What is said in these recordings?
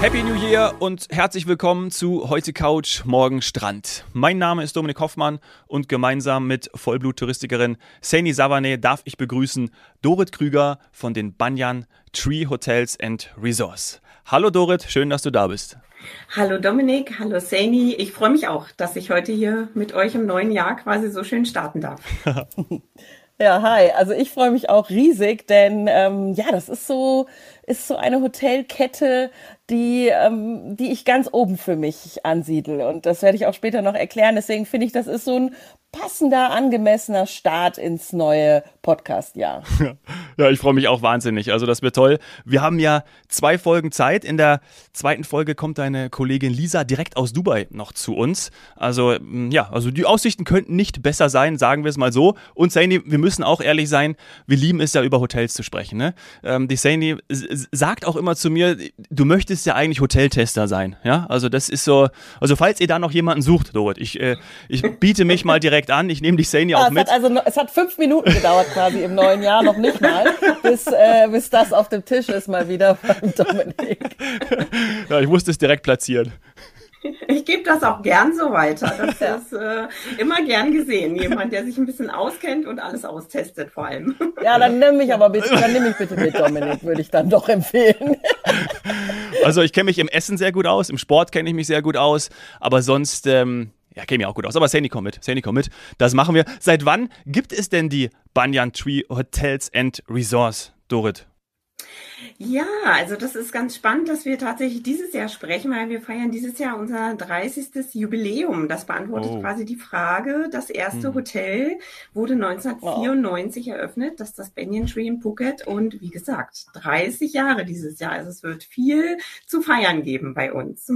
Happy New Year und herzlich willkommen zu Heute Couch, Morgen Strand. Mein Name ist Dominik Hoffmann und gemeinsam mit Vollblut-Touristikerin Saini Savane darf ich begrüßen Dorit Krüger von den Banyan Tree Hotels and Resorts. Hallo Dorit, schön, dass du da bist. Hallo Dominik, hallo Saini. Ich freue mich auch, dass ich heute hier mit euch im neuen Jahr quasi so schön starten darf. Ja, hi. Also ich freue mich auch riesig, denn ähm, ja, das ist so ist so eine Hotelkette, die ähm, die ich ganz oben für mich ansiedle und das werde ich auch später noch erklären. Deswegen finde ich, das ist so ein passender, angemessener Start ins neue Podcast-Jahr. Ja, ich freue mich auch wahnsinnig. Also das wird toll. Wir haben ja zwei Folgen Zeit. In der zweiten Folge kommt deine Kollegin Lisa direkt aus Dubai noch zu uns. Also mm, ja, also die Aussichten könnten nicht besser sein, sagen wir es mal so. Und Saini, wir müssen auch ehrlich sein, wir lieben es ja über Hotels zu sprechen. Ne? Ähm, die Saini sagt auch immer zu mir, du möchtest ja eigentlich Hoteltester sein. Ja, also das ist so, also falls ihr da noch jemanden sucht, Dorit, ich, äh, ich biete mich mal direkt an. Ich nehme dich Sani auch ah, mit. Hat also, es hat fünf Minuten gedauert quasi im neuen Jahr, noch nicht mal, bis, äh, bis das auf dem Tisch ist mal wieder beim Dominik. ja, ich musste es direkt platzieren. Ich gebe das auch gern so weiter. Das ist äh, immer gern gesehen. Jemand, der sich ein bisschen auskennt und alles austestet vor allem. Ja, dann nimm mich aber bitte, dann nimm mich bitte mit, Dominik, würde ich dann doch empfehlen. Also ich kenne mich im Essen sehr gut aus, im Sport kenne ich mich sehr gut aus, aber sonst ähm, ja, käme ja auch gut aus. Aber Sandy, komm mit. Sandy, komm mit. Das machen wir. Seit wann gibt es denn die Banyan Tree Hotels and Resorts, Dorit? Ja, also das ist ganz spannend, dass wir tatsächlich dieses Jahr sprechen, weil wir feiern dieses Jahr unser 30. Jubiläum. Das beantwortet oh. quasi die Frage. Das erste hm. Hotel wurde 1994 oh. eröffnet, das ist das Banyan Tree in Phuket und wie gesagt, 30 Jahre dieses Jahr. Also es wird viel zu feiern geben bei uns.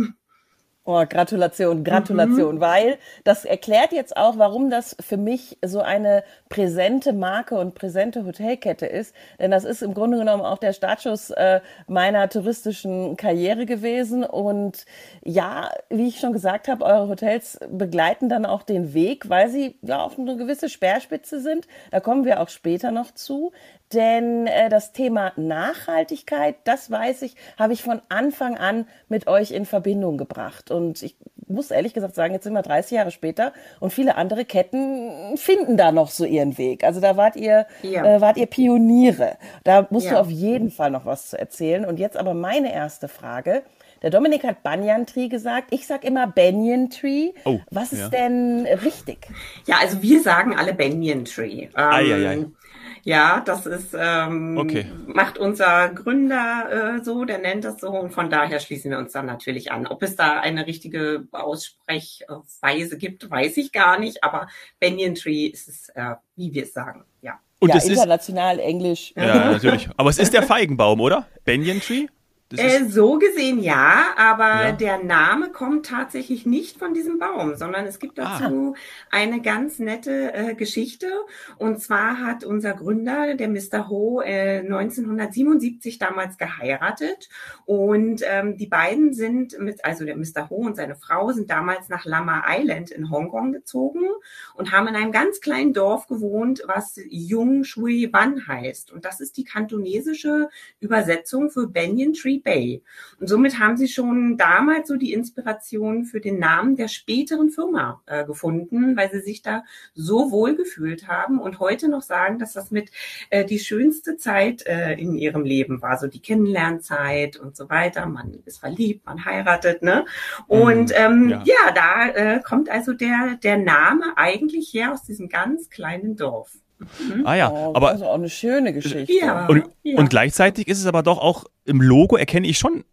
Oh, Gratulation, Gratulation, mhm. weil das erklärt jetzt auch, warum das für mich so eine präsente Marke und präsente Hotelkette ist. Denn das ist im Grunde genommen auch der Startschuss äh, meiner touristischen Karriere gewesen. Und ja, wie ich schon gesagt habe, eure Hotels begleiten dann auch den Weg, weil sie ja auf eine gewisse Speerspitze sind. Da kommen wir auch später noch zu. Denn äh, das Thema Nachhaltigkeit, das weiß ich, habe ich von Anfang an mit euch in Verbindung gebracht. Und ich muss ehrlich gesagt sagen, jetzt sind wir 30 Jahre später und viele andere Ketten finden da noch so ihren Weg. Also da wart ihr, ja. äh, wart ihr Pioniere. Da musst ja. du auf jeden Fall noch was zu erzählen. Und jetzt aber meine erste Frage. Der Dominik hat Banyan Tree gesagt. Ich sag immer Banyan Tree. Oh, Was ist ja. denn richtig? Ja, also wir sagen alle Banyan Tree. Ähm, ai, ai, ai. Ja, das ist ähm, okay. macht unser Gründer äh, so, der nennt das so und von daher schließen wir uns dann natürlich an. Ob es da eine richtige Aussprechweise gibt, weiß ich gar nicht, aber Banyan Tree ist es, äh, wie wir es sagen, ja. Und ja, international ist, Englisch. Ja, natürlich. Aber es ist der Feigenbaum, oder? Banyan Tree? Äh, so gesehen ja, aber ja. der Name kommt tatsächlich nicht von diesem Baum, sondern es gibt ah. dazu ah. eine ganz nette äh, Geschichte. Und zwar hat unser Gründer, der Mr. Ho, äh, 1977 damals geheiratet. Und ähm, die beiden sind mit, also der Mr. Ho und seine Frau sind damals nach Lama Island in Hongkong gezogen und haben in einem ganz kleinen Dorf gewohnt, was Yung Shui Wan heißt. Und das ist die kantonesische Übersetzung für Banyan Tree Bay. Und somit haben sie schon damals so die Inspiration für den Namen der späteren Firma äh, gefunden, weil sie sich da so wohl gefühlt haben und heute noch sagen, dass das mit äh, die schönste Zeit äh, in ihrem Leben war, so die Kennenlernzeit und so weiter. Man ist verliebt, man heiratet, ne? Und mhm. ähm, ja. ja, da äh, kommt also der der Name eigentlich her aus diesem ganz kleinen Dorf. Mhm. Ah ja, oh, aber also auch eine schöne Geschichte. Ja, und, ja. und gleichzeitig ist es aber doch auch im Logo erkenne ich schon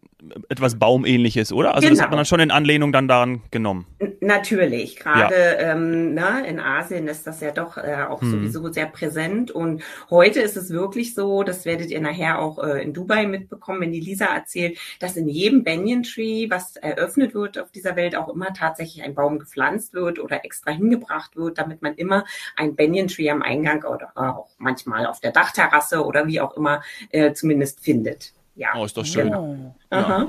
etwas Baumähnliches, oder? Also genau. das hat man dann schon in Anlehnung dann daran genommen. Natürlich, gerade ja. ähm, ne, in Asien ist das ja doch äh, auch hm. sowieso sehr präsent und heute ist es wirklich so, das werdet ihr nachher auch äh, in Dubai mitbekommen, wenn die Lisa erzählt, dass in jedem Banyan Tree, was eröffnet wird auf dieser Welt, auch immer tatsächlich ein Baum gepflanzt wird oder extra hingebracht wird, damit man immer ein Banyan Tree am Eingang oder auch manchmal auf der Dachterrasse oder wie auch immer äh, zumindest findet. Ja. Oh, ist doch schön. Ja. ja.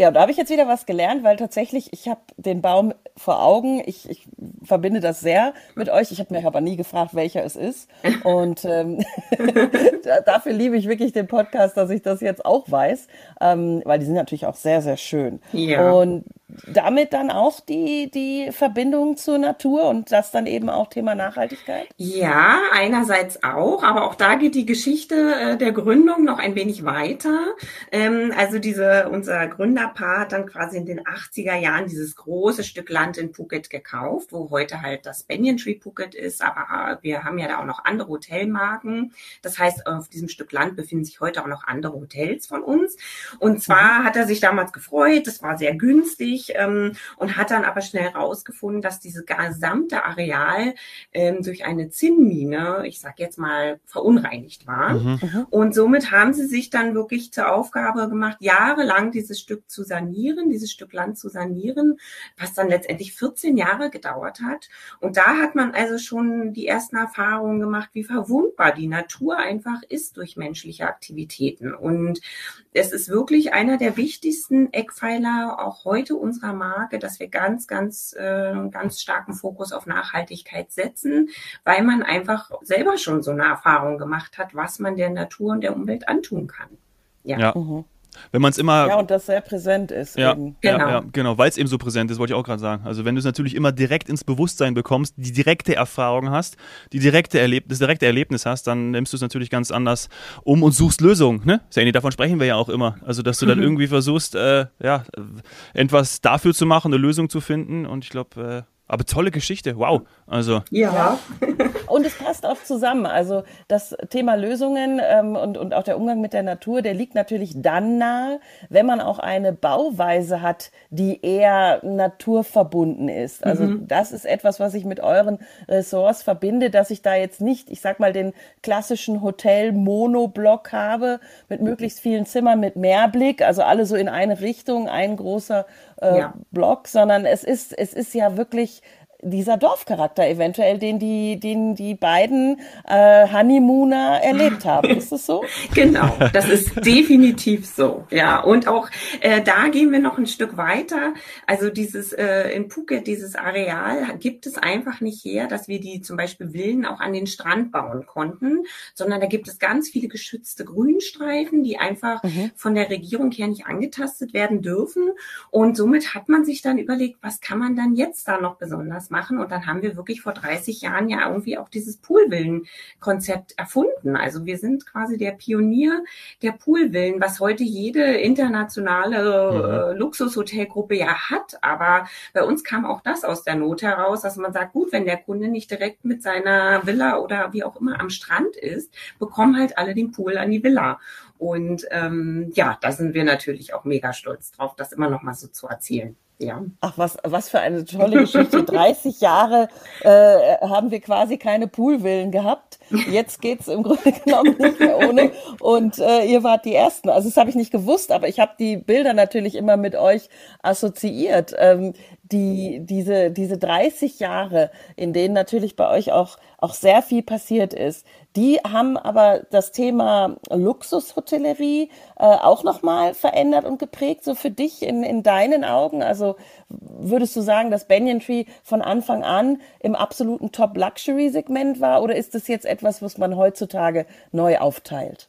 Ja, da habe ich jetzt wieder was gelernt, weil tatsächlich, ich habe den Baum vor Augen. Ich, ich verbinde das sehr mit euch. Ich habe mir aber nie gefragt, welcher es ist. Und ähm, dafür liebe ich wirklich den Podcast, dass ich das jetzt auch weiß, ähm, weil die sind natürlich auch sehr, sehr schön. Ja. Und damit dann auch die, die Verbindung zur Natur und das dann eben auch Thema Nachhaltigkeit? Ja, einerseits auch, aber auch da geht die Geschichte äh, der Gründung noch ein wenig weiter. Ähm, also diese, unser Gründerpaar hat dann quasi in den 80er Jahren dieses große Stück Land in Phuket gekauft, wo heute halt das Banyan Tree Phuket ist, aber wir haben ja da auch noch andere Hotelmarken. Das heißt, auf diesem Stück Land befinden sich heute auch noch andere Hotels von uns. Und zwar mhm. hat er sich damals gefreut, das war sehr günstig ähm, und hat dann aber schnell herausgefunden, dass dieses gesamte Areal ähm, durch eine Zinnmine, ich sag jetzt mal, verunreinigt war. Mhm. Und somit haben sie sich dann wirklich zur Aufgabe gemacht, jahrelang dieses Stück zu sanieren, dieses Stück Land zu sanieren, was dann letztendlich 14 Jahre gedauert hat. Und da hat man also schon die ersten Erfahrungen gemacht, wie verwundbar die Natur einfach ist durch menschliche Aktivitäten. Und es ist wirklich einer der wichtigsten Eckpfeiler auch heute unserer Marke, dass wir ganz, ganz, äh, ganz starken Fokus auf Nachhaltigkeit setzen, weil man einfach selber schon so eine Erfahrung gemacht hat, was man der Natur und der Umwelt antun kann. Ja. ja. Mhm. Wenn man es immer. Ja, und das sehr präsent ist. Ja, eben. genau. Ja, ja, genau, weil es eben so präsent ist, wollte ich auch gerade sagen. Also wenn du es natürlich immer direkt ins Bewusstsein bekommst, die direkte Erfahrung hast, die direkte Erlebnis, das direkte Erlebnis hast, dann nimmst du es natürlich ganz anders um und suchst Lösungen. Ne? Sandy, davon sprechen wir ja auch immer. Also dass du dann irgendwie versuchst, äh, ja, etwas dafür zu machen, eine Lösung zu finden. Und ich glaube, äh, aber tolle Geschichte, wow. Also. Ja. und es passt auch zusammen. Also das Thema Lösungen ähm, und, und auch der Umgang mit der Natur, der liegt natürlich dann nahe, wenn man auch eine Bauweise hat, die eher naturverbunden ist. Also mhm. das ist etwas, was ich mit euren Ressorts verbinde, dass ich da jetzt nicht, ich sag mal, den klassischen Hotel-Monoblock habe mit möglichst vielen Zimmern mit Mehrblick, also alle so in eine Richtung, ein großer äh, ja. Block, sondern es ist, es ist ja wirklich dieser Dorfcharakter eventuell, den die, den die beiden äh, Honeymooner erlebt haben. Ist das so? genau, das ist definitiv so. Ja, und auch äh, da gehen wir noch ein Stück weiter. Also dieses äh, in Phuket, dieses Areal gibt es einfach nicht her, dass wir die zum Beispiel Villen auch an den Strand bauen konnten, sondern da gibt es ganz viele geschützte Grünstreifen, die einfach mhm. von der Regierung her nicht angetastet werden dürfen. Und somit hat man sich dann überlegt, was kann man dann jetzt da noch besonders machen. Und dann haben wir wirklich vor 30 Jahren ja irgendwie auch dieses Poolvillen-Konzept erfunden. Also wir sind quasi der Pionier der Poolvillen, was heute jede internationale äh, Luxushotelgruppe ja hat. Aber bei uns kam auch das aus der Not heraus, dass man sagt, gut, wenn der Kunde nicht direkt mit seiner Villa oder wie auch immer am Strand ist, bekommen halt alle den Pool an die Villa. Und ähm, ja, da sind wir natürlich auch mega stolz drauf, das immer noch mal so zu erzählen. Ja. Ach, was, was für eine tolle Geschichte. 30 Jahre äh, haben wir quasi keine Poolvillen gehabt. Jetzt geht's im Grunde genommen nicht mehr ohne. Und äh, ihr wart die Ersten. Also das habe ich nicht gewusst, aber ich habe die Bilder natürlich immer mit euch assoziiert. Ähm, die, diese, diese 30 Jahre, in denen natürlich bei euch auch, auch sehr viel passiert ist, die haben aber das Thema Luxushotellerie äh, auch nochmal verändert und geprägt, so für dich in, in deinen Augen. Also würdest du sagen, dass Banyan Tree von Anfang an im absoluten Top-Luxury-Segment war oder ist das jetzt etwas, was man heutzutage neu aufteilt?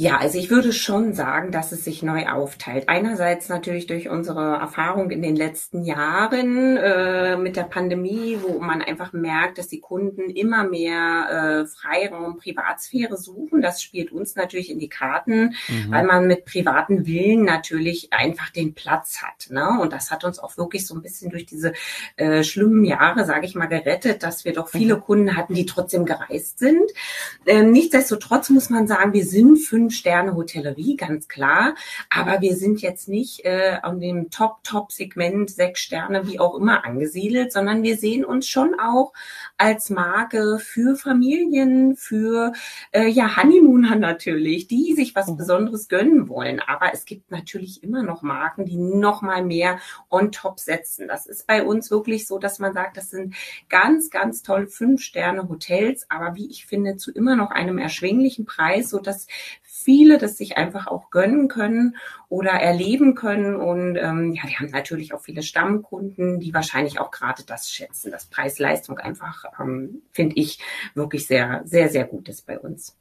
Ja, also ich würde schon sagen, dass es sich neu aufteilt. Einerseits natürlich durch unsere Erfahrung in den letzten Jahren äh, mit der Pandemie, wo man einfach merkt, dass die Kunden immer mehr äh, Freiraum, Privatsphäre suchen. Das spielt uns natürlich in die Karten, mhm. weil man mit privaten Villen natürlich einfach den Platz hat. Ne? Und das hat uns auch wirklich so ein bisschen durch diese äh, schlimmen Jahre, sage ich mal, gerettet, dass wir doch viele mhm. Kunden hatten, die trotzdem gereist sind. Ähm, nichtsdestotrotz muss man sagen, wir sind fünf Fünf-Sterne-Hotellerie, ganz klar. Aber wir sind jetzt nicht äh, an dem Top-Top-Segment, sechs Sterne, wie auch immer angesiedelt, sondern wir sehen uns schon auch als Marke für Familien, für äh, ja Honeymooner natürlich, die sich was mhm. Besonderes gönnen wollen. Aber es gibt natürlich immer noch Marken, die noch mal mehr on top setzen. Das ist bei uns wirklich so, dass man sagt, das sind ganz, ganz tolle Fünf-Sterne-Hotels, aber wie ich finde, zu immer noch einem erschwinglichen Preis, so dass viele das sich einfach auch gönnen können oder erleben können. Und ähm, ja, wir haben natürlich auch viele Stammkunden, die wahrscheinlich auch gerade das schätzen. Das Preis-Leistung einfach, ähm, finde ich, wirklich sehr, sehr, sehr gut ist bei uns.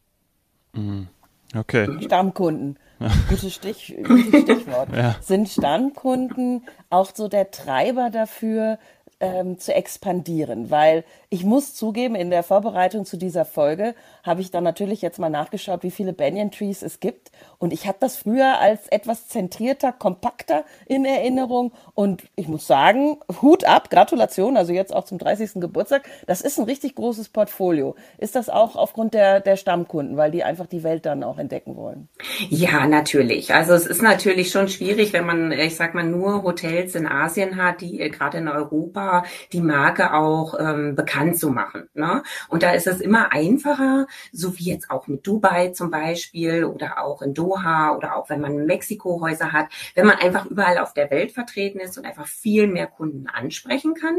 Mhm. Okay. Stammkunden. Gutes, Stich, gutes Stichwort. Ja. Sind Stammkunden auch so der Treiber dafür, ähm, zu expandieren, weil ich muss zugeben, in der Vorbereitung zu dieser Folge habe ich dann natürlich jetzt mal nachgeschaut, wie viele Banyan Trees es gibt. Und ich habe das früher als etwas zentrierter, kompakter in Erinnerung. Und ich muss sagen, Hut ab, Gratulation, also jetzt auch zum 30. Geburtstag. Das ist ein richtig großes Portfolio. Ist das auch aufgrund der, der Stammkunden, weil die einfach die Welt dann auch entdecken wollen? Ja, natürlich. Also es ist natürlich schon schwierig, wenn man, ich sag mal, nur Hotels in Asien hat, die äh, gerade in Europa die Marke auch ähm, bekannt bekannt zu machen. Ne? Und da ist es immer einfacher, so wie jetzt auch mit Dubai zum Beispiel oder auch in Doha oder auch wenn man Mexiko-Häuser hat, wenn man einfach überall auf der Welt vertreten ist und einfach viel mehr Kunden ansprechen kann.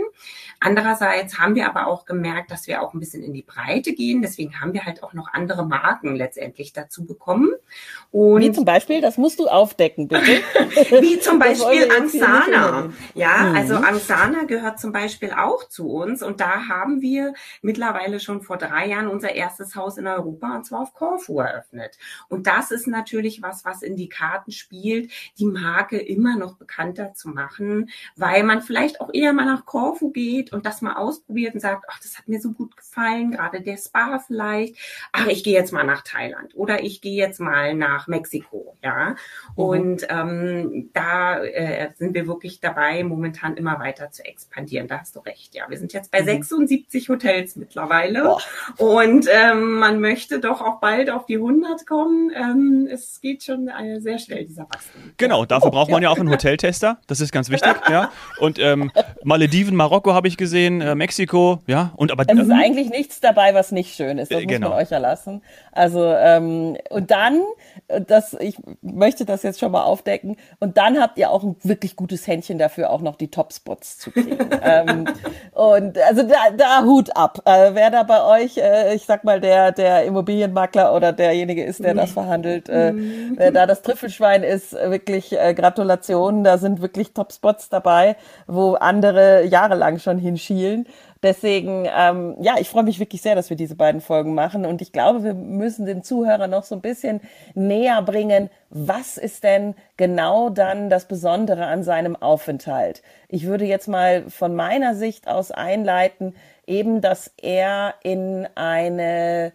Andererseits haben wir aber auch gemerkt, dass wir auch ein bisschen in die Breite gehen. Deswegen haben wir halt auch noch andere Marken letztendlich dazu bekommen. Und wie zum Beispiel, das musst du aufdecken, bitte. wie zum Beispiel Angsana. Ja, also mhm. Angsana gehört zum Beispiel auch zu uns und da haben haben wir mittlerweile schon vor drei Jahren unser erstes Haus in Europa und zwar auf Korfu eröffnet. Und das ist natürlich was, was in die Karten spielt, die Marke immer noch bekannter zu machen, weil man vielleicht auch eher mal nach Korfu geht und das mal ausprobiert und sagt, ach, das hat mir so gut gefallen, gerade der Spa vielleicht. Ach, ich gehe jetzt mal nach Thailand oder ich gehe jetzt mal nach Mexiko, ja. Mhm. Und ähm, da äh, sind wir wirklich dabei, momentan immer weiter zu expandieren. Da hast du recht, ja. Wir sind jetzt bei mhm. 76 70 Hotels mittlerweile. Boah. Und ähm, man möchte doch auch bald auf die 100 kommen. Ähm, es geht schon äh, sehr schnell, dieser Wachstum. Genau, dafür oh, braucht man ja. ja auch einen Hoteltester. Das ist ganz wichtig. ja. Und ähm, Malediven, Marokko habe ich gesehen, äh, Mexiko, ja. Und aber es ist eigentlich nichts dabei, was nicht schön ist. Das äh, muss genau. man euch erlassen. Also ähm, und dann, das, ich möchte das jetzt schon mal aufdecken. Und dann habt ihr auch ein wirklich gutes Händchen dafür, auch noch die Topspots zu kriegen. ähm, und also da, da Hut ab. Äh, wer da bei euch, äh, ich sag mal, der, der Immobilienmakler oder derjenige ist, der das verhandelt, äh, mhm. wer da das Trüffelschwein ist, wirklich äh, Gratulation. Da sind wirklich Top-Spots dabei, wo andere jahrelang schon hinschielen. Deswegen, ähm, ja, ich freue mich wirklich sehr, dass wir diese beiden Folgen machen. Und ich glaube, wir müssen den Zuhörer noch so ein bisschen näher bringen, was ist denn genau dann das Besondere an seinem Aufenthalt? Ich würde jetzt mal von meiner Sicht aus einleiten, eben, dass er in eine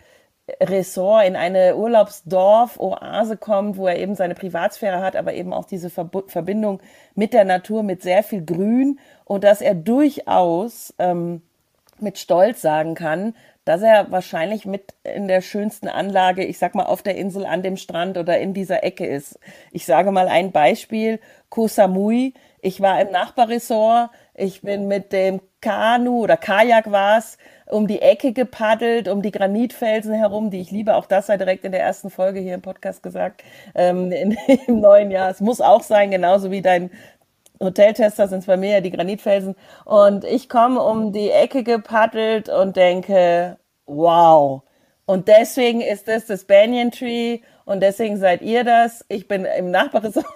Ressort, in eine Urlaubsdorf-Oase kommt, wo er eben seine Privatsphäre hat, aber eben auch diese Verbindung mit der Natur, mit sehr viel Grün und dass er durchaus ähm, mit Stolz sagen kann, dass er wahrscheinlich mit in der schönsten Anlage, ich sag mal, auf der Insel an dem Strand oder in dieser Ecke ist. Ich sage mal ein Beispiel, Koh Samui. Ich war im Nachbarressort, ich bin mit dem Kanu oder Kajak war's um die Ecke gepaddelt, um die Granitfelsen herum, die ich liebe. Auch das sei direkt in der ersten Folge hier im Podcast gesagt, ähm, in, im neuen Jahr. Es muss auch sein, genauso wie dein Hoteltester sind es bei mir ja die Granitfelsen. Und ich komme um die Ecke gepaddelt und denke, wow. Und deswegen ist das das Banyan Tree und deswegen seid ihr das. Ich bin im Nachbarresort.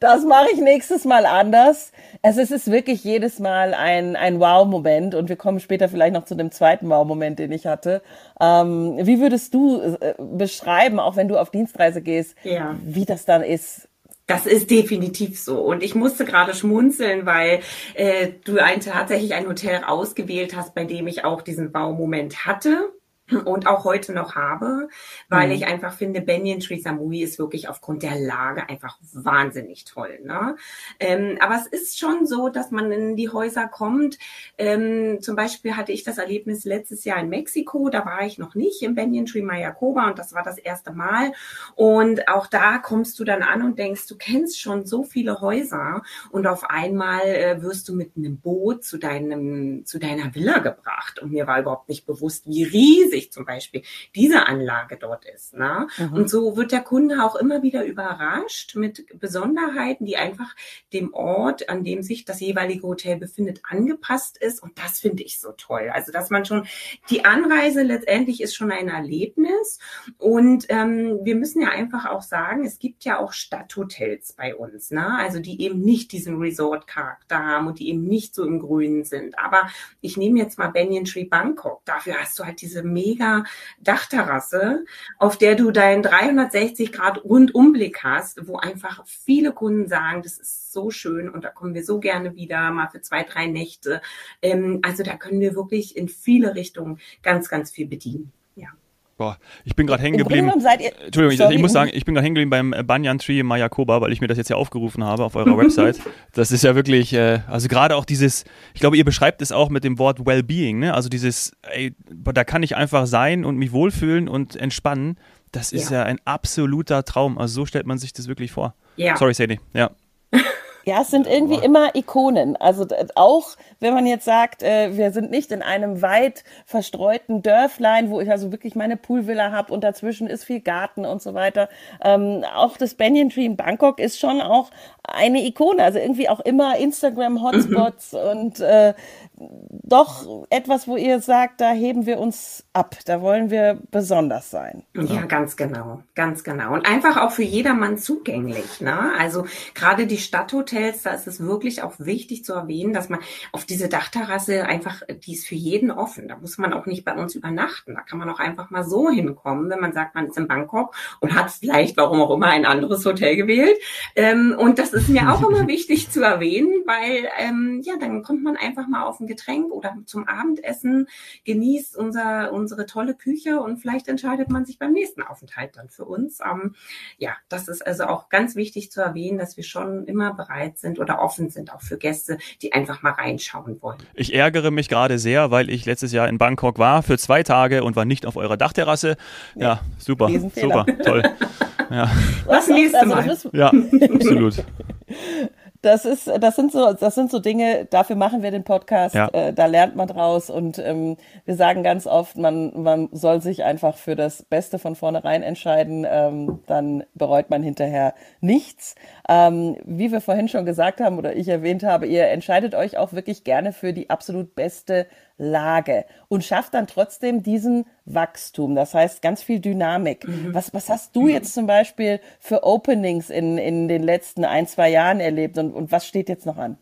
Das mache ich nächstes Mal anders. Also es ist wirklich jedes Mal ein, ein Wow-Moment und wir kommen später vielleicht noch zu dem zweiten Wow-Moment, den ich hatte. Ähm, wie würdest du äh, beschreiben, auch wenn du auf Dienstreise gehst, ja. wie das dann ist? Das ist definitiv so. Und ich musste gerade schmunzeln, weil äh, du ein, tatsächlich ein Hotel ausgewählt hast, bei dem ich auch diesen Baumoment hatte und auch heute noch habe, weil mhm. ich einfach finde, Banyan Tree Samui ist wirklich aufgrund der Lage einfach wahnsinnig toll. Ne? Ähm, aber es ist schon so, dass man in die Häuser kommt. Ähm, zum Beispiel hatte ich das Erlebnis letztes Jahr in Mexiko, da war ich noch nicht im Banyan Tree Mayacoba und das war das erste Mal. Und auch da kommst du dann an und denkst, du kennst schon so viele Häuser und auf einmal äh, wirst du mit einem Boot zu deinem zu deiner Villa gebracht und mir war überhaupt nicht bewusst, wie riesig riesig zum Beispiel diese Anlage dort ist. Ne? Mhm. Und so wird der Kunde auch immer wieder überrascht mit Besonderheiten, die einfach dem Ort, an dem sich das jeweilige Hotel befindet, angepasst ist. Und das finde ich so toll. Also, dass man schon, die Anreise letztendlich ist schon ein Erlebnis. Und ähm, wir müssen ja einfach auch sagen, es gibt ja auch Stadthotels bei uns, ne? Also die eben nicht diesen Resort-Charakter haben und die eben nicht so im Grünen sind. Aber ich nehme jetzt mal Banyan Tree Bangkok. Dafür hast du halt diese mega Dachterrasse, auf der du deinen 360 Grad Rundumblick hast, wo einfach viele Kunden sagen, das ist so schön und da kommen wir so gerne wieder, mal für zwei, drei Nächte. Ähm, also da können wir wirklich in viele Richtungen ganz, ganz viel bedienen. Boah, ich bin gerade hängen geblieben. Entschuldigung, ich, ich, muss sagen, ich bin gerade hängen geblieben beim Banyan Tree in Mayakoba, weil ich mir das jetzt ja aufgerufen habe auf eurer Website. Das ist ja wirklich, äh, also gerade auch dieses, ich glaube, ihr beschreibt es auch mit dem Wort Wellbeing, ne? Also dieses, ey, da kann ich einfach sein und mich wohlfühlen und entspannen. Das ist ja, ja ein absoluter Traum. Also so stellt man sich das wirklich vor. Ja. Sorry, Sadie. Ja. Ja, es sind irgendwie immer Ikonen. Also auch wenn man jetzt sagt, äh, wir sind nicht in einem weit verstreuten Dörflein, wo ich also wirklich meine Poolvilla habe und dazwischen ist viel Garten und so weiter. Ähm, auch das Banyan Tree in Bangkok ist schon auch eine Ikone. Also irgendwie auch immer Instagram-Hotspots mhm. und äh, doch etwas, wo ihr sagt, da heben wir uns ab, da wollen wir besonders sein. Ja, ganz genau, ganz genau. Und einfach auch für jedermann zugänglich. Ne? Also gerade die Stadthotels, da ist es wirklich auch wichtig zu erwähnen, dass man auf diese Dachterrasse einfach, die ist für jeden offen. Da muss man auch nicht bei uns übernachten. Da kann man auch einfach mal so hinkommen, wenn man sagt, man ist in Bangkok und hat vielleicht, warum auch immer, ein anderes Hotel gewählt. Ähm, und das ist mir auch immer wichtig zu erwähnen, weil ähm, ja, dann kommt man einfach mal auf ein Getränk oder zum Abendessen, genießt unser, unsere tolle Küche und vielleicht entscheidet man sich beim nächsten Aufenthalt dann für uns. Ähm, ja, das ist also auch ganz wichtig zu erwähnen, dass wir schon immer bereit sind oder offen sind, auch für Gäste, die einfach mal reinschauen wollen. Ich ärgere mich gerade sehr, weil ich letztes Jahr in Bangkok war für zwei Tage und war nicht auf eurer Dachterrasse. Ja, super, super, toll. Ja. Was nächste also, Mal. Ja, absolut. das ist, das sind so, das sind so Dinge, dafür machen wir den Podcast, ja. äh, da lernt man draus und ähm, wir sagen ganz oft, man, man soll sich einfach für das Beste von vornherein entscheiden, ähm, dann bereut man hinterher nichts. Ähm, wie wir vorhin schon gesagt haben oder ich erwähnt habe, ihr entscheidet euch auch wirklich gerne für die absolut beste Lage und schafft dann trotzdem diesen Wachstum. Das heißt, ganz viel Dynamik. Mhm. Was, was hast du jetzt zum Beispiel für Openings in, in den letzten ein, zwei Jahren erlebt und, und was steht jetzt noch an?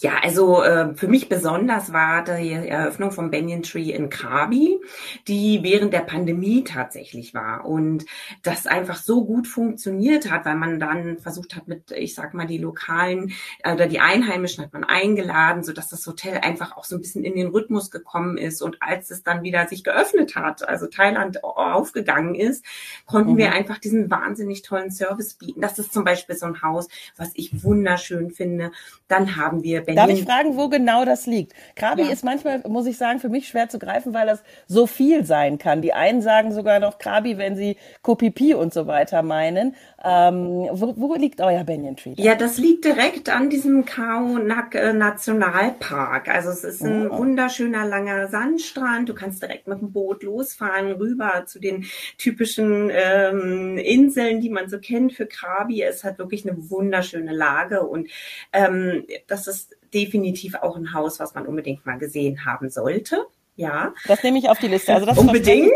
Ja, also äh, für mich besonders war die Eröffnung von Banyan Tree in Krabi, die während der Pandemie tatsächlich war und das einfach so gut funktioniert hat, weil man dann versucht hat mit, ich sag mal, die lokalen äh, oder die Einheimischen hat man eingeladen, so dass das Hotel einfach auch so ein bisschen in den Rhythmus gekommen ist und als es dann wieder sich geöffnet hat, also Thailand aufgegangen ist, konnten mhm. wir einfach diesen wahnsinnig tollen Service bieten. Das ist zum Beispiel so ein Haus, was ich wunderschön finde. Dann haben wir Berlin. Darf ich fragen, wo genau das liegt? Krabi ja. ist manchmal, muss ich sagen, für mich schwer zu greifen, weil das so viel sein kann. Die einen sagen sogar noch Krabi, wenn sie Kopipi und so weiter meinen. Ähm, wo, wo, liegt euer Banyan Tree? Ja, das liegt direkt an diesem Khao Nak äh, Nationalpark. Also es ist ein oh. wunderschöner langer Sandstrand. Du kannst direkt mit dem Boot losfahren rüber zu den typischen ähm, Inseln, die man so kennt für Krabi. Es hat wirklich eine wunderschöne Lage und ähm, das ist definitiv auch ein Haus, was man unbedingt mal gesehen haben sollte. Ja. Das nehme ich auf die Liste. Also das Unbedingt.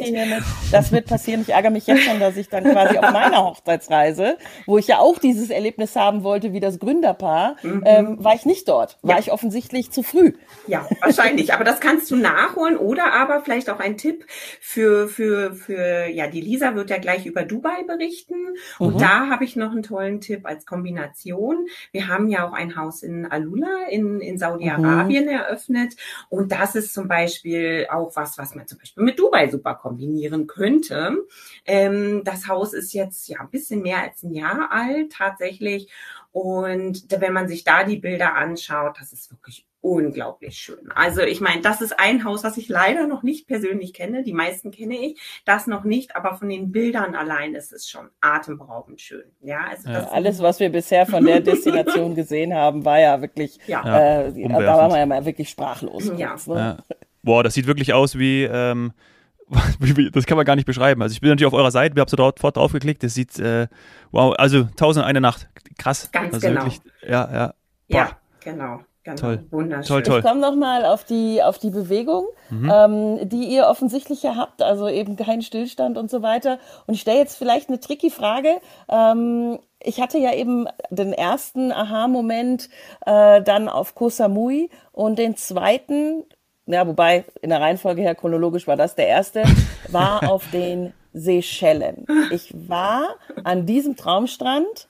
Das wird passieren. Ich ärgere mich jetzt schon, dass ich dann quasi auf meiner Hochzeitsreise, wo ich ja auch dieses Erlebnis haben wollte wie das Gründerpaar, mhm. ähm, war ich nicht dort. War ja. ich offensichtlich zu früh. Ja, wahrscheinlich. Aber das kannst du nachholen oder aber vielleicht auch ein Tipp für, für, für, ja, die Lisa wird ja gleich über Dubai berichten. Und mhm. da habe ich noch einen tollen Tipp als Kombination. Wir haben ja auch ein Haus in Alula in, in Saudi-Arabien mhm. eröffnet. Und das ist zum Beispiel auch was, was man zum Beispiel mit Dubai super kombinieren könnte. Ähm, das Haus ist jetzt ja ein bisschen mehr als ein Jahr alt tatsächlich. Und wenn man sich da die Bilder anschaut, das ist wirklich unglaublich schön. Also ich meine, das ist ein Haus, was ich leider noch nicht persönlich kenne. Die meisten kenne ich, das noch nicht, aber von den Bildern allein ist es schon atemberaubend schön. Ja, also ja, alles, was wir bisher von der Destination gesehen haben, war ja wirklich, ja. Äh, da waren wir ja mal wirklich sprachlos. Ja. Kurz, ne? Boah, das sieht wirklich aus wie, ähm, das kann man gar nicht beschreiben. Also ich bin natürlich auf eurer Seite, wir haben sofort drauf geklickt, das sieht, äh, wow, also tausend eine Nacht, krass. Ganz also genau. Wirklich, ja, ja. Boah. Ja, genau. Genau, Toll. wunderschön. Toll, toll. Ich komme nochmal auf die, auf die Bewegung, ähm, die ihr offensichtlich ja habt, also eben kein Stillstand und so weiter. Und ich stelle jetzt vielleicht eine tricky Frage. Ähm, ich hatte ja eben den ersten Aha-Moment äh, dann auf Koh Samui und den zweiten, ja, wobei in der Reihenfolge her chronologisch war das der erste, war auf den Seychellen. Ich war an diesem Traumstrand,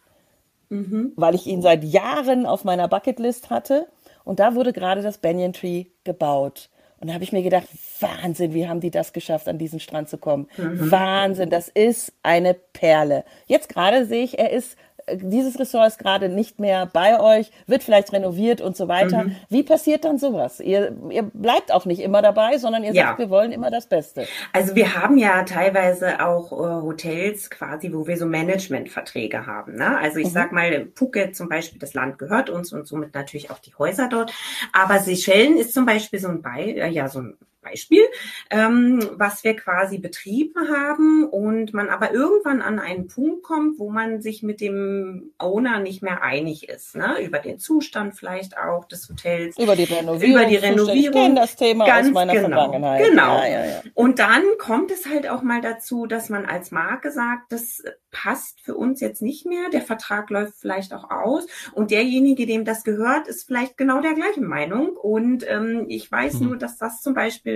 weil ich ihn seit Jahren auf meiner Bucketlist hatte. Und da wurde gerade das Banyan Tree gebaut. Und da habe ich mir gedacht, Wahnsinn, wie haben die das geschafft, an diesen Strand zu kommen? Wahnsinn, das ist eine Perle. Jetzt gerade sehe ich, er ist, dieses Ressort ist gerade nicht mehr bei euch, wird vielleicht renoviert und so weiter. Wie passiert dann sowas? Ihr, ihr bleibt auch nicht immer dabei, sondern ihr Ja. sagt, wir wollen immer das Beste. Also wir haben ja teilweise auch äh, Hotels quasi, wo wir so Managementverträge haben. Ne? Also ich sag mal, Phuket zum Beispiel, das Land gehört uns und somit natürlich auch die Häuser dort. Aber Seychellen ist zum Beispiel so ein, Be äh, ja, so ein Beispiel, ähm, was wir quasi betrieben haben und man aber irgendwann an einen Punkt kommt, wo man sich mit dem Owner nicht mehr einig ist, ne? über den Zustand vielleicht auch des Hotels. Über die Renovierung. Über die Renovierung. das Thema Ganz aus meiner genau. Vergangenheit. Genau. Ja, ja, ja. Und dann kommt es halt auch mal dazu, dass man als Marke sagt, das passt für uns jetzt nicht mehr, der Vertrag läuft vielleicht auch aus und derjenige, dem das gehört, ist vielleicht genau der gleichen Meinung. Und ähm, ich weiß Mhm. nur, dass das zum Beispiel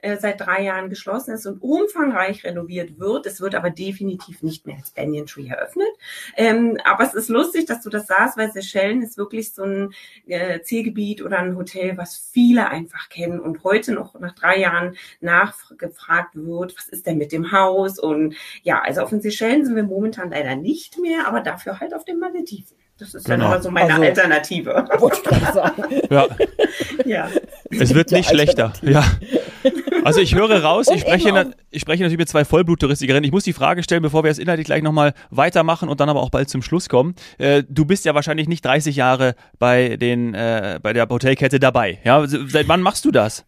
äh, seit drei Jahren geschlossen ist und umfangreich renoviert wird. Es wird aber definitiv nicht mehr als Banyan Tree eröffnet. Ähm, aber es ist lustig, dass du das sagst, weil Seychellen ist wirklich so ein äh, Zielgebiet oder ein Hotel, was viele einfach kennen und heute noch nach drei Jahren nachgefragt wird, was ist denn mit dem Haus? Und ja, also auf den Seychellen sind wir momentan leider nicht mehr, aber dafür halt auf den Malediven. Das ist Genau. dann aber so meine Also- Alternative. Wollte ich sagen. Ja, ja. es wird Ja, nicht schlechter. Ja. Also ich höre raus, ich spreche, na, ich spreche natürlich mit zwei Vollbluttouristikerinnen. Ich muss die Frage stellen, bevor wir jetzt inhaltlich gleich nochmal weitermachen und dann aber auch bald zum Schluss kommen. Äh, du bist ja wahrscheinlich nicht 30 Jahre bei, den, äh, bei der Hotelkette dabei. Ja? Seit wann machst du das?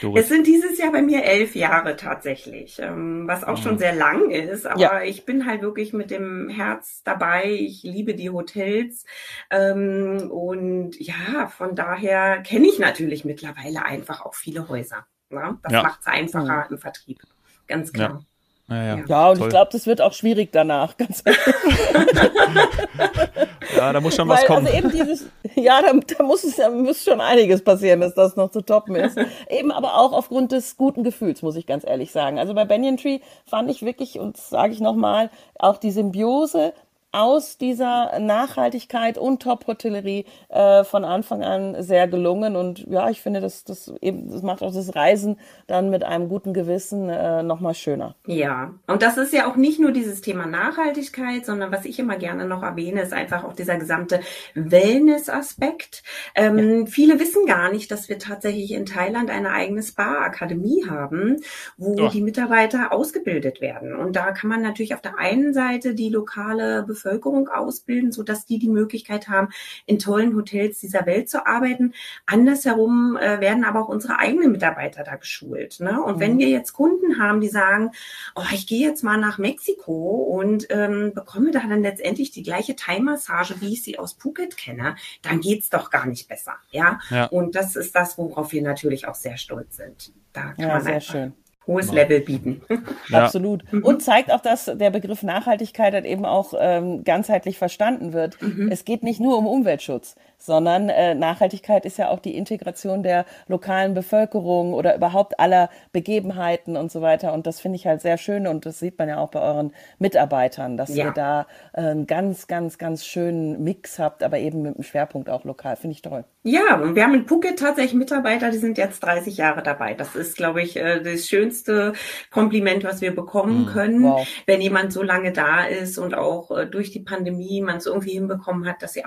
Doris? Es sind dieses Jahr bei mir elf Jahre tatsächlich, ähm, was auch schon sehr lang ist. Aber Ja. ich bin halt wirklich mit dem Herz dabei. Ich liebe die Hotels. Ähm, und ja, von daher kenne ich natürlich mittlerweile einfach auch viele Häuser. Ne? Das Ja. macht es einfacher im Vertrieb. Ganz klar. Ja, ja. Ja. Ja, und Toll. ich glaube, das wird auch schwierig danach. Ganz ja, da muss schon was Weil, kommen. also eben dieses, ja, da, da muss es ja muss schon einiges passieren, dass das noch zu toppen ist. eben aber auch aufgrund des guten Gefühls, muss ich ganz ehrlich sagen. Also bei Banyan Tree fand ich wirklich, und das sage ich nochmal, auch die Symbiose aus dieser Nachhaltigkeit und Top-Hotellerie äh, von Anfang an sehr gelungen. Und ja, ich finde, das, das, eben, das macht auch das Reisen dann mit einem guten Gewissen äh, nochmal schöner. Ja, und das ist ja auch nicht nur dieses Thema Nachhaltigkeit, sondern was ich immer gerne noch erwähne, ist einfach auch dieser gesamte Wellness-Aspekt. Ähm, Viele wissen gar nicht, dass wir tatsächlich in Thailand eine eigene Spa-Akademie haben, wo Ach. die Mitarbeiter ausgebildet werden. Und da kann man natürlich auf der einen Seite die lokale Bevölkerung ausbilden, sodass die die Möglichkeit haben, in tollen Hotels dieser Welt zu arbeiten. Andersherum äh, werden aber auch unsere eigenen Mitarbeiter da geschult. Ne? Und wenn wir jetzt Kunden haben, die sagen, oh, ich gehe jetzt mal nach Mexiko und ähm, bekomme da dann letztendlich die gleiche Thai-Massage, wie ich sie aus Phuket kenne, dann geht's doch gar nicht besser. Ja? Ja. Und das ist das, worauf wir natürlich auch sehr stolz sind. Da kann Ja, man sehr schön. Hohes Level bieten. Ja. Absolut. Und zeigt auch, dass der Begriff Nachhaltigkeit halt eben auch ähm, ganzheitlich verstanden wird. Es geht nicht nur um Umweltschutz, sondern äh, Nachhaltigkeit ist ja auch die Integration der lokalen Bevölkerung oder überhaupt aller Begebenheiten und so weiter. Und das finde ich halt sehr schön und das sieht man ja auch bei euren Mitarbeitern, dass Ja. ihr da äh, einen ganz, ganz, ganz schönen Mix habt, aber eben mit einem Schwerpunkt auch lokal. Finde ich toll. Ja, und wir haben in Phuket tatsächlich Mitarbeiter, die sind jetzt 30 Jahre dabei. Das ist, glaube ich, äh, das schönste Kompliment, was wir bekommen können, Wow. wenn jemand so lange da ist und auch äh, durch die Pandemie man es irgendwie hinbekommen hat, dass sie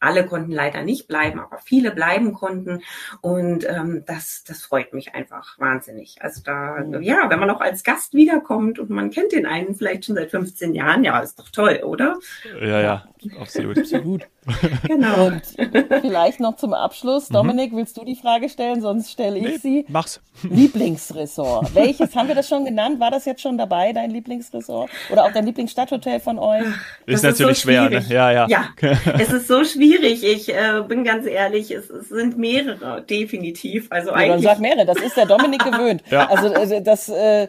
alle konnten leider nicht bleiben, aber viele bleiben konnten. Und ähm, das, das freut mich einfach wahnsinnig. Also da, ja, wenn man auch als Gast wiederkommt und man kennt den einen vielleicht schon seit 15 Jahren, ja, ist doch toll, oder? Ja, ja. absolut. absolut. Genau. Und vielleicht noch zum Abschluss, mhm. Dominik, willst du die Frage stellen, sonst stelle ich nee, sie. Mach's. Lieblingsressort. Welches haben wir das schon genannt? War das jetzt schon dabei, dein Lieblingsressort? Oder auch dein Lieblingsstadthotel von euch? Ist das natürlich ist so schwer, ne? Ja, ja. Ja, es ist so schwierig. Ich äh, bin ganz ehrlich, es, es, sind mehrere, definitiv. Also ja, eigentlich. Dann sag mehrere, das ist der Dominik gewöhnt. ja. Also äh, das, äh,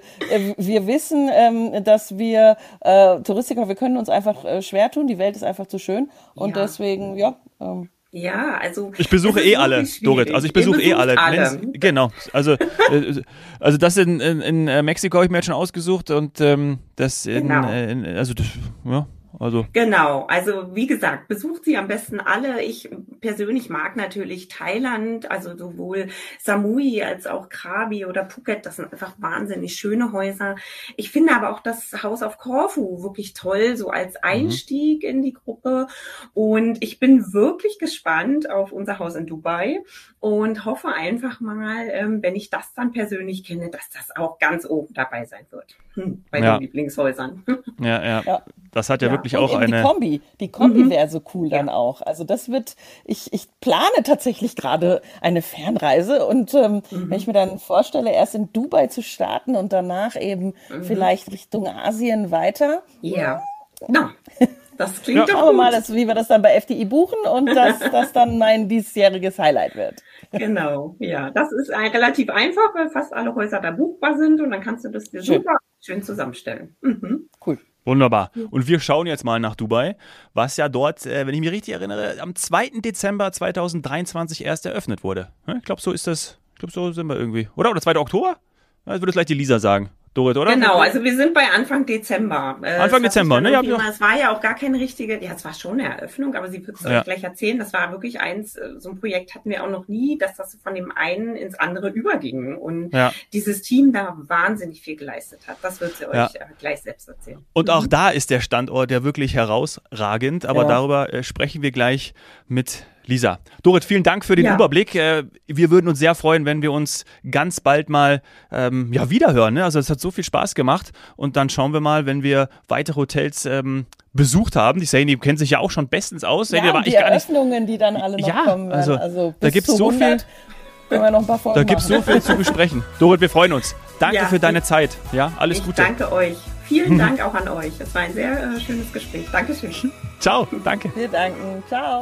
wir wissen, ähm, dass wir äh, Touristiker, wir können uns einfach äh, schwer tun. Die Welt ist einfach zu schön. Und ja. deswegen, ja. Ähm, ja, also. Ich besuche eh alle, Dorit. Also ich besuche eh alle. alle. Genau. Also, äh, also das in, in, in äh, Mexiko habe ich mir jetzt schon ausgesucht und ähm, das in, genau. Äh, in also das, ja, also. Genau, also wie gesagt, besucht sie am besten alle. Ich persönlich mag natürlich Thailand, also sowohl Samui als auch Krabi oder Phuket. Das sind einfach wahnsinnig schöne Häuser. Ich finde aber auch das Haus auf Korfu wirklich toll, so als mhm. Einstieg mhm. in die Gruppe. Und ich bin wirklich gespannt auf unser Haus in Dubai und hoffe einfach mal, ähm, wenn ich das dann persönlich kenne, dass das auch ganz oben dabei sein wird. Hm, bei ja. den Lieblingshäusern. Ja, ja, ja. Das hat ja, ja. wirklich auch eine. Die Kombi, die Kombi mhm. wäre so cool dann auch. Also das wird, ich, ich plane tatsächlich gerade eine Fernreise und ähm, mhm. wenn ich mir dann vorstelle, erst in Dubai zu starten und danach eben mhm. vielleicht Richtung Asien weiter. Ja. No. Das klingt ja. doch Schauen wir mal, dass, wie wir das dann bei FDI buchen und dass das dann mein diesjähriges Highlight wird. Genau, ja. Das ist ein, relativ einfach, weil fast alle Häuser da buchbar sind und dann kannst du das dir schön. super schön zusammenstellen. Mhm. Cool. Wunderbar. Und wir schauen jetzt mal nach Dubai, was ja dort, äh, wenn ich mich richtig erinnere, am 2. Dezember 2023 erst eröffnet wurde. Ich glaube, so ist das. Ich glaube, so sind wir irgendwie. Oder? Oder 2. Oktober? Das würde vielleicht die Lisa sagen. Dorit, oder? Genau, also wir sind bei Anfang Dezember. Äh, Anfang Dezember, ne? Ja, es war ja auch gar keine richtige, ja, es war schon eine Eröffnung, aber sie wird es ja. euch gleich erzählen. Das war wirklich eins, äh, so ein Projekt hatten wir auch noch nie, dass das von dem einen ins andere überging und ja. dieses Team da wahnsinnig viel geleistet hat. Das wird sie euch ja. Äh, gleich selbst erzählen. Und auch mhm. da ist der Standort ja wirklich herausragend, aber darüber sprechen wir gleich mit Lisa. Dorit, vielen Dank für den ja. Überblick. Äh, wir würden uns sehr freuen, wenn wir uns ganz bald mal ähm, ja, wiederhören. Ne? Also es hat so viel Spaß gemacht. Und dann schauen wir mal, wenn wir weitere Hotels ähm, besucht haben. Die Sani kennt sich ja auch schon bestens aus. Ja, war die Eröffnungen, die dann alle noch ja, kommen werden. Also, also da gibt es so viel. da gibt es so viel zu besprechen. Dorit, wir freuen uns. Danke ja, für deine Zeit. Ja, alles ich Gute. Danke euch. Vielen Dank auch an euch. Es war ein sehr äh, schönes Gespräch. Dankeschön. Ciao, danke. Wir danken. Ciao.